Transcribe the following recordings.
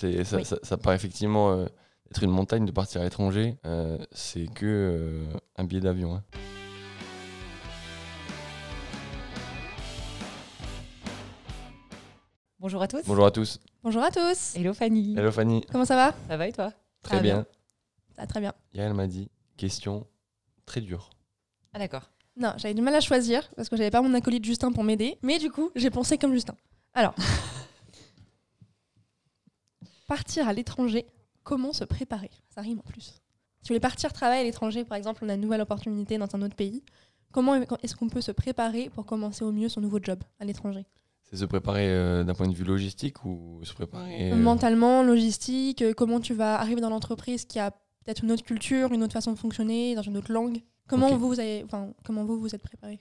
C'est, ça, Oui. ça, ça paraît effectivement euh, être une montagne de partir à l'étranger. Euh, c'est que euh, un billet d'avion. hein. Bonjour à tous. Bonjour à tous. Bonjour à tous. Hello Fanny. Hello Fanny. Comment ça va? Ça va et toi? Très bien. bien. Ça va très bien. Yael m'a dit question très dure. Ah d'accord. Non, j'avais du mal à choisir parce que j'avais pas mon acolyte Justin pour m'aider. Mais du coup, j'ai pensé comme Justin. Alors, partir à l'étranger, comment se préparer? Ça rime en plus. Si vous voulez partir travailler à l'étranger, par exemple, on a une nouvelle opportunité dans un autre pays. Comment est-ce qu'on peut se préparer pour commencer au mieux son nouveau job à l'étranger? C'est se préparer euh, d'un point de vue logistique ou se préparer. euh, Mentalement, logistique, euh, comment tu vas arriver dans l'entreprise qui a peut-être une autre culture, une autre façon de fonctionner, dans une autre langue? Comment vous, vous avez, enfin, comment vous vous êtes préparé?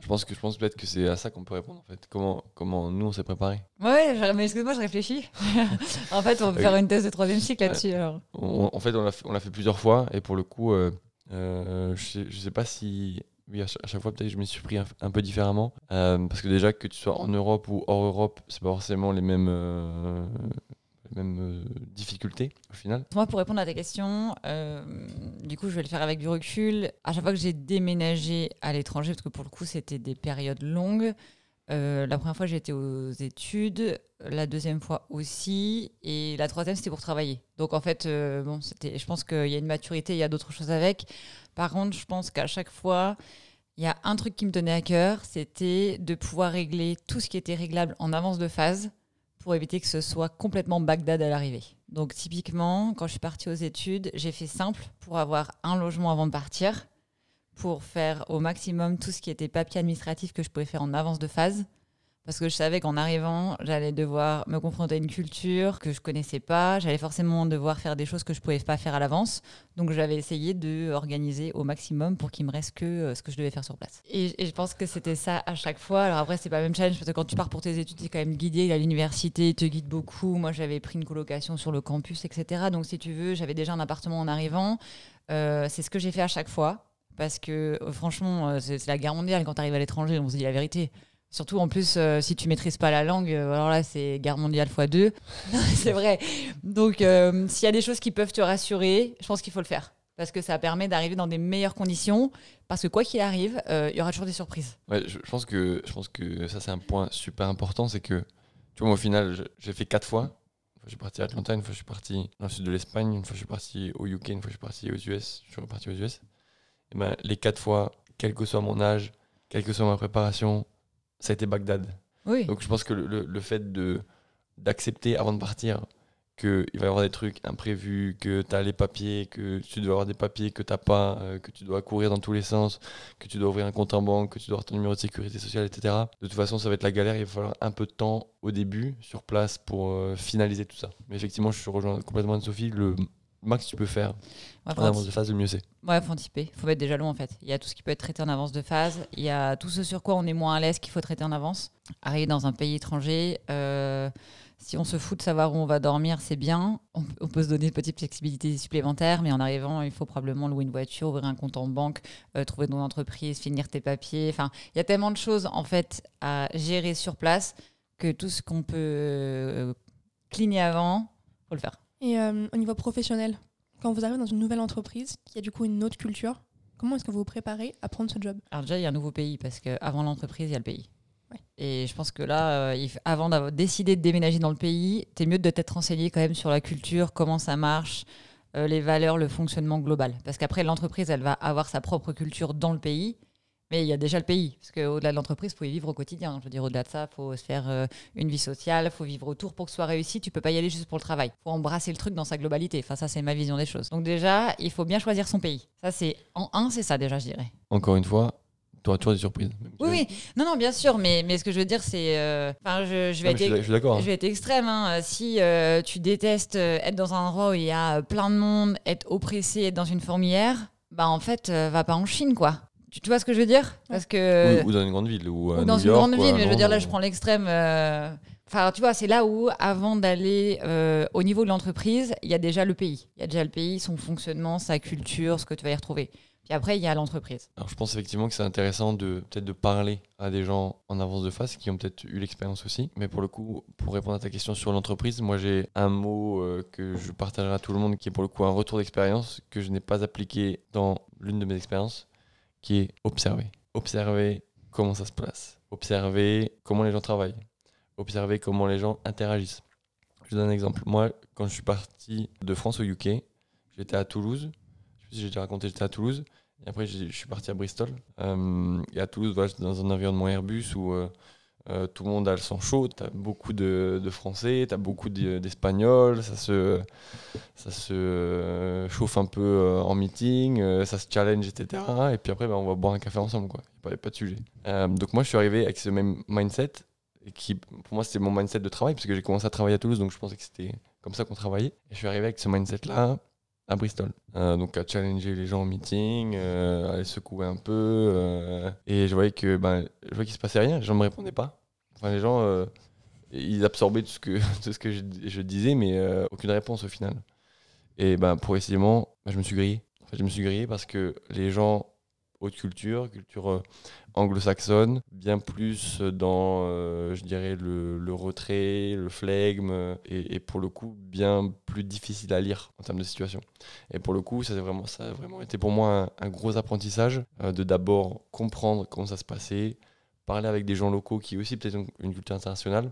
Je pense que je pense peut-être que c'est à ça qu'on peut répondre en fait. Comment, comment nous on s'est préparé Ouais, je- mais excuse-moi, je réfléchis. en fait, on va Oui. faire une thèse de troisième cycle là-dessus. alors. On- En fait, on l'a fait, on l'a fait plusieurs fois et pour le coup, euh, euh, je, sais, je sais pas si. Oui, à chaque, fois, peut-être que je m'y suis pris un, un peu différemment. Euh, parce que déjà, que tu sois en Europe ou hors Europe, c'est pas forcément les mêmes, euh, les mêmes euh, difficultés au final. Moi, pour répondre à ta question, euh, du coup, je vais le faire avec du recul. À chaque fois que j'ai déménagé à l'étranger, parce que pour le coup, c'était des périodes longues. euh, la première fois, j'étais aux études. La deuxième fois aussi. Et la troisième, c'était pour travailler. Donc, en fait, bon, je pense qu'il y a une maturité, il y a d'autres choses avec. Par contre, je pense qu'à chaque fois, il y a un truc qui me tenait à cœur, c'était de pouvoir régler tout ce qui était réglable en avance de phase pour éviter que ce soit complètement Bagdad à l'arrivée. Donc typiquement, quand je suis partie aux études, j'ai fait simple pour avoir un logement avant de partir, pour faire au maximum tout ce qui était papier administratif que je pouvais faire en avance de phase. Parce que je savais qu'en arrivant, j'allais devoir me confronter à une culture que je connaissais pas. J'allais forcément devoir faire des choses que je pouvais pas faire à l'avance. Donc j'avais essayé de organiser au maximum pour qu'il me reste que euh, ce que je devais faire sur place. Et, je pense que c'était ça à chaque fois. Alors après, c'est pas le même challenge parce que quand tu pars pour tes études, tu es quand même guidé. À l'université, ils te guide beaucoup. Moi, j'avais pris une colocation sur le campus, etc. Donc si tu veux, j'avais déjà un appartement en arrivant. Euh, c'est ce que j'ai fait à chaque fois. Parce que euh, franchement, c'est la guerre mondiale quand tu arrives à l'étranger, on se dit la vérité. Surtout en plus, euh, si tu maîtrises pas la langue, euh, alors là, c'est guerre mondiale x 2. c'est vrai. Donc, euh, s'il y a des choses qui peuvent te rassurer, je pense qu'il faut le faire. Parce que ça permet d'arriver dans des meilleures conditions. Parce que quoi qu'il arrive, il y aura toujours des surprises. Ouais, je, pense que, je pense que ça, c'est un point super important. C'est que, tu vois, moi, au final, j'ai fait quatre fois. Une fois, je suis parti à Atlanta, une fois, je suis parti dans le sud de l'Espagne, une fois, je suis parti au UK, une fois, je suis parti aux US. Je suis reparti aux US. Et ben, les quatre fois, quel que soit mon âge, quelle que soit ma préparation, ça a été Bagdad. Oui. Donc, je pense que le, le- fait de d'accepter avant de partir qu'il va y avoir des trucs imprévus, que tu as les papiers, que tu dois avoir des papiers que tu n'as pas, euh, que tu dois courir dans tous les sens, que tu dois ouvrir un compte en banque, que tu dois avoir ton numéro de sécurité sociale, etc. De toute façon, ça va être la galère. Il va falloir un peu de temps au début sur place pour euh, finaliser tout ça. Mais effectivement, je suis rejoint complètement Anne-Sophie. Le max tu peux faire Ouais, en avance de phase, le mieux c'est. Ouais, faut anticiper. Faut mettre des jalons en fait. Il y a tout ce qui peut être traité en avance de phase. Il y a tout ce sur quoi on est moins à l'aise qu'il faut traiter en avance. Arriver dans un pays étranger, euh, si on se fout de savoir où on va dormir, c'est bien. On, on peut se donner une petite flexibilité supplémentaire, mais en arrivant, il faut probablement louer une voiture, ouvrir un compte en banque, euh, trouver ton entreprise, finir tes papiers. Enfin, il y a tellement de choses en fait à gérer sur place que tout ce qu'on peut euh, cligner avant, faut le faire. Et euh, au niveau professionnel, quand vous arrivez dans une nouvelle entreprise qui a du coup une autre culture, comment est-ce que vous vous préparez à prendre ce job? Alors déjà, il y a un nouveau pays parce qu'avant l'entreprise, il y a le pays. Ouais. Et je pense que là, euh, avant d'avoir décidé de déménager dans le pays, t'es mieux de t'être renseigné quand même sur la culture, comment ça marche, euh, les valeurs, le fonctionnement global. Parce qu'après, l'entreprise, elle va avoir sa propre culture dans le pays, mais il y a déjà le pays. Parce qu'au-delà de l'entreprise, il faut y vivre au quotidien. Je veux dire, au-delà de ça, il faut se faire euh, une vie sociale, il faut vivre autour pour que ce soit réussi. Tu peux pas y aller juste pour le travail. Il faut embrasser le truc dans sa globalité. Enfin, ça, c'est ma vision des choses. Donc déjà, il faut bien choisir son pays. Ça, c'est en un, c'est ça déjà, je dirais. Encore une fois, tu auras toujours des surprises. Oui, oui. Non, non, bien sûr, mais, mais ce que je veux dire, c'est. euh, Enfin, je, je vais Non, être. je suis d'accord. hein. Je vais être extrême. hein. Si euh, tu détestes être dans un endroit où il y a plein de monde, être oppressé, être dans une fourmilière, bah en fait, va pas en Chine, quoi. Tu, tu vois ce que je veux dire Parce que Ou, ou dans une grande ville. Ou, dans New une York, grande ville, mais je veux dire là, je prends l'extrême. euh, Enfin, tu vois, c'est là où, avant d'aller euh, au niveau de l'entreprise, il y a déjà le pays. Il y a déjà le pays, son fonctionnement, sa culture, ce que tu vas y retrouver. Puis après, il y a l'entreprise. Alors je pense effectivement que c'est intéressant de peut-être de parler à des gens en avance de face qui ont peut-être eu l'expérience aussi. Mais pour le coup, pour répondre à ta question sur l'entreprise, moi j'ai un mot euh, que je partagerai à tout le monde qui est pour le coup un retour d'expérience que je n'ai pas appliqué dans l'une de mes expériences, qui est observer. Observer comment ça se passe. Observer comment les gens travaillent. Observer comment les gens interagissent. Je donne un exemple. Moi, quand je suis parti de France au UK, j'étais à Toulouse. Je sais pas si j'ai déjà raconté, j'étais à Toulouse. Et après, je suis parti à Bristol. Euh, et à Toulouse, dans un environnement Airbus où euh, euh, tout le monde a le sang chaud. Tu as beaucoup de, Français, tu as beaucoup d'E- d'Espagnols. Ça se, ça se euh, chauffe un peu euh, en meeting, ça se challenge, etc. Et puis après, bah, on va boire un café ensemble. Il n'y a, pas- de sujet. Donc moi, je suis arrivé avec ce même mindset. Et qui, pour moi, c'était mon mindset de travail, parce que j'ai commencé à travailler à Toulouse, donc je pensais que c'était comme ça qu'on travaillait. Et je suis arrivé avec ce mindset-là à Bristol. Euh, donc à challenger les gens en meeting, euh, à les secouer un peu. euh, et je voyais que ben, je voyais qu'il se passait rien, les gens ne me répondaient pas. Enfin, les gens, ils absorbaient tout ce que, tout ce que je, disais, mais aucune réponse au final. Et ben, progressivement, ben, je me suis grillé. Je me suis grillé parce que les gens haute culture, culture euh, anglo-saxonne, bien plus dans, euh, je dirais, le, le retrait, le flegme, euh, et, pour le coup, bien plus difficile à lire en termes de situation. Et pour le coup, ça, vraiment, ça a vraiment été pour moi un, gros apprentissage euh, de d'abord comprendre comment ça se passait, parler avec des gens locaux qui aussi peut-être ont une culture internationale,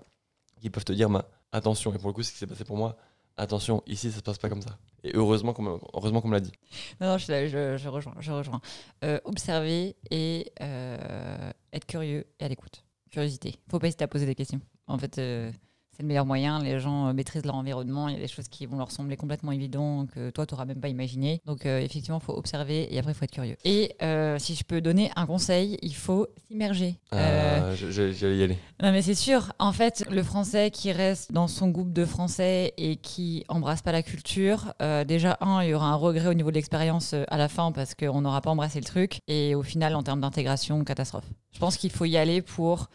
qui peuvent te dire, bah, attention, et pour le coup, ce qui s'est passé pour moi, attention, ici, ça se passe pas comme ça. Et heureusement qu'on me, heureusement me l'a dit. Non, je, je, je rejoins. Je rejoins. Euh, observer et euh, être curieux et à l'écoute. Curiosité. Faut pas hésiter à poser des questions. En fait, euh, c'est le meilleur moyen. Les gens euh, maîtrisent leur environnement. Il y a des choses qui vont leur sembler complètement évidentes que toi, tu n'auras même pas imaginé. Donc, euh, effectivement, il faut observer et après, il faut être curieux. Et euh, si je peux donner un conseil, il faut s'immerger. Euh, Euh, J'allais y aller. non mais c'est sûr, en fait, le français qui reste dans son groupe de français et qui embrasse pas la culture, déjà, un, il y aura un regret au niveau de l'expérience à la fin parce qu'on n'aura pas embrassé le truc. Et au final, en termes d'intégration, catastrophe. Je pense qu'il faut y aller pour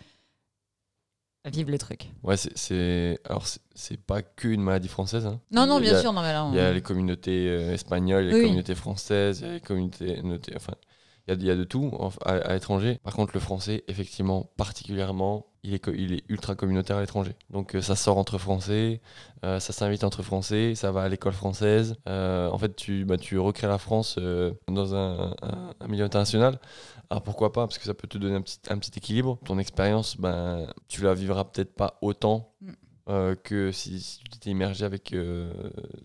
vivre le truc. Ouais, c'est-. Alors, c'est- pas qu'une maladie française. hein. Non, non, bien a- sûr, non mais là... on- Il y a les communautés euh, espagnoles, les Oui. communautés françaises, les communautés. notées- Enfin, il y a, il y a de tout en- à, à l'étranger. Par contre, le français, effectivement, particulièrement, il est, il est ultra communautaire à l'étranger. Donc, euh, ça sort entre français, euh, ça s'invite entre français, ça va à l'école française. Euh, en fait, tu, bah, tu recrées la France dans un, un- un milieu international. Alors pourquoi pas? Parce que ça peut te donner un petit, un petit équilibre. Ton expérience, ben, tu la vivras peut-être pas autant Mm. que si, si tu t'étais immergé avec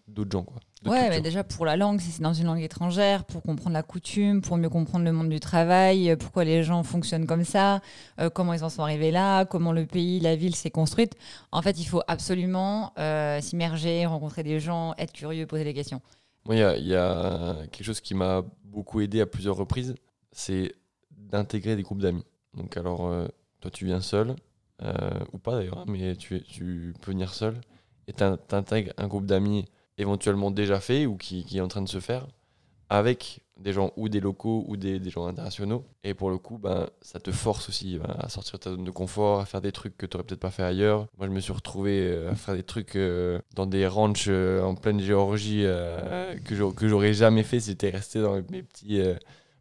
d'autres gens. Quoi, Ouais, mais déjà pour la langue, si c'est dans une langue étrangère, pour comprendre la coutume, pour mieux comprendre le monde du travail, euh, pourquoi les gens fonctionnent comme ça, euh, comment ils en sont arrivés là, comment le pays, la ville s'est construite. En fait, il faut absolument euh, s'immerger, rencontrer des gens, être curieux, poser des questions. Moi, il y a, il y a quelque chose qui m'a beaucoup aidé à plusieurs reprises, c'est d'intégrer des groupes d'amis. Donc alors, euh, toi, tu viens seul, ou pas d'ailleurs, hein, mais tu, tu peux venir seul, et t'in- t'intègres un groupe d'amis éventuellement déjà fait ou qui, qui est en train de se faire, avec des gens ou des locaux ou des, des gens internationaux. Et pour le coup, ben, ça te force aussi ben, à sortir de ta zone de confort, à faire des trucs que tu n'aurais peut-être pas fait ailleurs. Moi, je me suis retrouvé euh, à faire des trucs euh, dans des ranchs euh, en pleine Géorgie euh, que j'aurais- jamais fait si j'étais resté dans mes petits,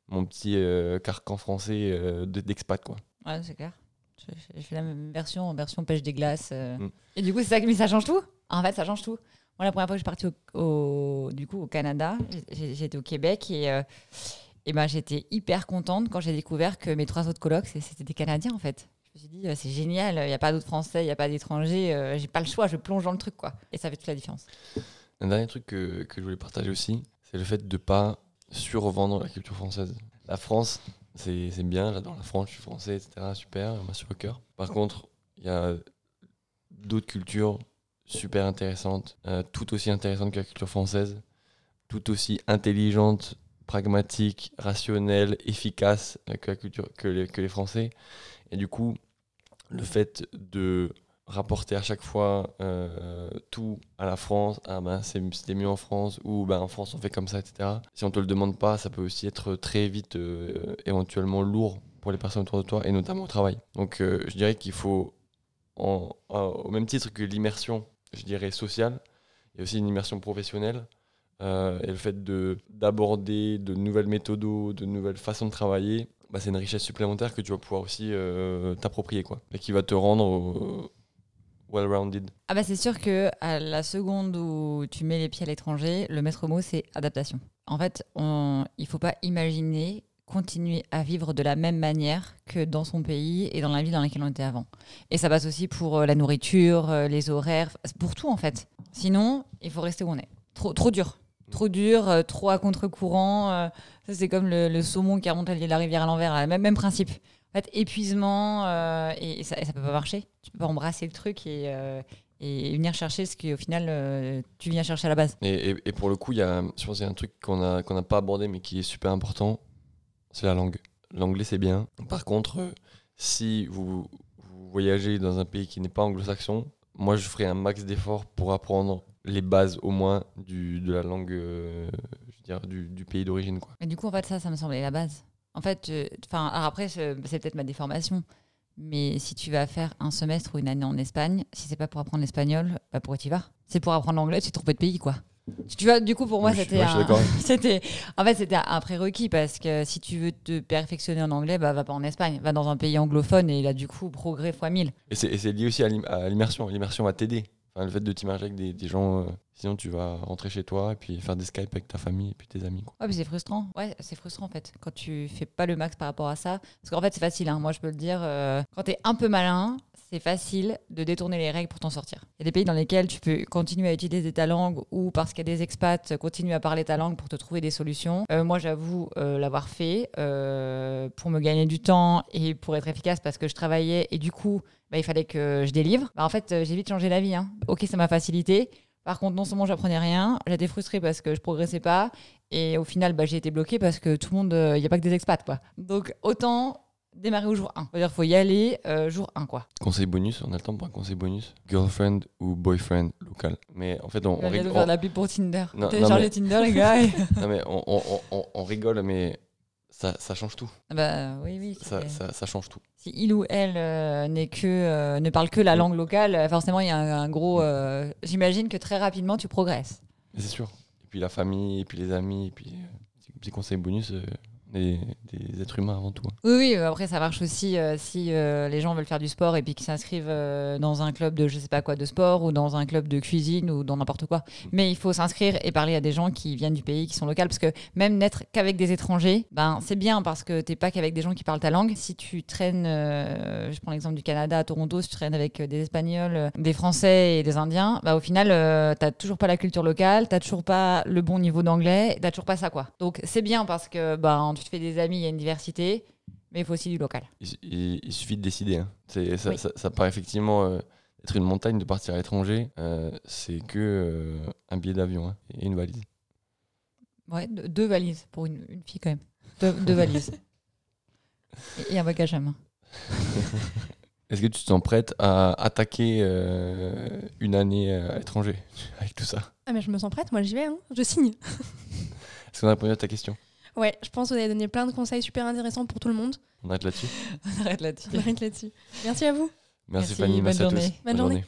mon petit carcan français de- d'expat. quoi. Ouais, c'est clair. J'ai- fait la même version, en version pêche des glaces. Mm. Et du coup, c'est ça, mais ça change tout? En fait, ça change tout. La première fois que je suis partie au, du coup, au Canada, j'étais au Québec et, euh, et ben, j'étais hyper contente quand j'ai découvert que mes trois autres colocs, c'était des Canadiens en fait. Je me suis dit, euh, c'est génial, il n'y a pas d'autres Français, il n'y a pas d'étrangers, euh, j'ai pas le choix, je plonge dans le truc quoi. Et ça fait toute la différence. Un dernier truc que, que je voulais partager aussi, c'est le fait de ne pas survendre la culture française. La France, c'est bien, j'adore la France, je suis français, etc. Super, m'a sur le cœur. Par contre, il y a d'autres cultures super intéressantes, euh, tout aussi intéressantes que la culture française, tout aussi intelligentes, pragmatiques, rationnelles, efficaces euh, que, la culture, que, les, que les Français. Et du coup, le fait de rapporter à chaque fois euh, tout à la France, ah ben c'était mieux en France, ou ben en France on fait comme ça, etc. Si on te le demande pas, ça peut aussi être très vite euh, éventuellement lourd pour les personnes autour de toi, et notamment au travail. Donc je dirais qu'il faut, au même titre que l'immersion, je dirais sociale, il y a aussi une immersion professionnelle. euh, et le fait de d'aborder de nouvelles méthodes, de nouvelles façons de travailler, bah, c'est une richesse supplémentaire que tu vas pouvoir aussi euh, t'approprier et qui va te rendre euh, well-rounded. Ah bah c'est sûr que à la seconde où tu mets les pieds à l'étranger, le maître mot c'est adaptation. En fait, on, il faut pas imaginer continuer à vivre de la même manière que dans son pays et dans la ville dans laquelle on était avant. Et ça passe aussi pour euh, la nourriture, euh, les horaires, pour tout en fait. Sinon, il faut rester où on est. Trop, trop dur. Trop dur, euh, trop à contre-courant. ça, c'est comme le, le saumon qui remonte la rivière à l'envers. là, Même, même principe. En fait, épuisement, et, et ça, ça peut pas marcher. Tu peux pas embrasser le truc et, et venir chercher ce qu'au final, tu viens chercher à la base. Et, et- pour le coup, il y a, je pense un truc qu'on n'a pas abordé mais qui est super important, c'est la langue. L'anglais c'est bien. Par contre, euh, si vous, voyagez dans un pays qui n'est pas anglo-saxon, moi je ferai un max d'efforts pour apprendre les bases au moins du, de la langue, euh, je veux dire, du, du pays d'origine. Mais du coup, en fait, ça, ça me semblait la base. En fait, enfin, après, c'est peut-être ma déformation. Mais si tu vas faire un semestre ou une année en Espagne, si c'est pas pour apprendre l'espagnol, bah pourquoi tu vas? C'est pour apprendre l'anglais, tu te trompes de pays, quoi. Tu vois, du coup, pour moi, Oui, c'était un- c'était, en fait, c'était un prérequis parce que si tu veux te perfectionner en anglais, bah va pas en Espagne, va dans un pays anglophone et là, du coup, progrès fois 1000. Et c'est lié aussi à l'im- à l'immersion. L'immersion va t'aider. Enfin, le fait de t'immerger avec des, des gens, euh, sinon tu vas rentrer chez toi et puis faire des Skype avec ta famille et puis tes amis. Ouais, mais c'est frustrant. Ouais, c'est frustrant en fait quand tu fais pas le max par rapport à ça. Parce qu'en fait, c'est facile. hein. Moi, je peux le dire. euh, quand t'es un peu malin, c'est facile de détourner les règles pour t'en sortir. Il y a des pays dans lesquels tu peux continuer à utiliser ta langue ou parce qu'il y a des expats, continuer à parler ta langue pour te trouver des solutions. Euh, moi, j'avoue euh, l'avoir fait euh, pour me gagner du temps et pour être efficace parce que je travaillais et du coup, bah, il fallait que je délivre. Bah, en fait, j'ai vite changé la vie. hein. Ok, ça m'a facilité. Par contre, non seulement j'apprenais rien, j'étais frustrée parce que je progressais pas, et au final, bah, j'ai été bloquée parce que tout le monde, il n'y a pas que des expats, quoi. Donc, autant démarrer au jour 1. C'est-à-dire faut y aller euh, jour 1, quoi. Conseil bonus, on a le temps pour un conseil bonus? Girlfriend ou boyfriend local? Mais en fait, on, On on va rig- bientôt faire on- la pour Tinder. Téléchargez non, Tinder, les gars. non, mais on, on- on- on rigole, mais ça, ça change tout. Ah bah oui, oui. Ça, c'est- ça, ça change tout. Si il ou elle euh, n'est que, euh, ne parle que la langue locale, euh, forcément, il y a un, un gros... euh, J'imagine que très rapidement, tu progresses. C'est sûr. Et puis la famille, et puis les amis, et puis petit conseil bonus, des êtres humains avant tout. hein. Oui, oui, euh, après ça marche aussi euh, si euh, les gens veulent faire du sport et puis qu'ils s'inscrivent euh, dans un club de je sais pas quoi de sport ou dans un club de cuisine ou dans n'importe quoi. Mais il faut s'inscrire et parler à des gens qui viennent du pays, qui sont locaux, parce que même n'être qu'avec des étrangers, ben c'est bien parce que t'es pas qu'avec des gens qui parlent ta langue. Si tu traînes, je prends l'exemple du Canada à Toronto, si tu traînes avec des Espagnols, des Français et des Indiens, bah au final t'as toujours pas la culture locale, t'as toujours pas le bon niveau d'anglais, t'as toujours pas ça quoi. Donc c'est bien parce que ben tu te fais des amis, il y a une diversité, mais il faut aussi du local. Il, il- il suffit de décider. hein. C'est- Ça, Oui. ça, ça paraît effectivement euh, être une montagne de partir à l'étranger. euh, c'est que euh, un billet d'avion hein, et une valise. Ouais, deux, deux valises pour une, une fille quand même. Deux, deux valises. Et, et un bagage à main. Est-ce que tu te sens prête à attaquer euh, une année à l'étranger avec tout ça? Ah mais je me sens prête, moi j'y vais, hein. je signe. Est-ce qu'on a répondu à ta question? Ouais, je pense que vous avez donné plein de conseils super intéressants pour tout le monde. On arrête là-dessus On arrête là-dessus. On arrête là-dessus. Merci à vous. Merci, Merci, Fanny, bonne merci à tous. journée. Bonne journée.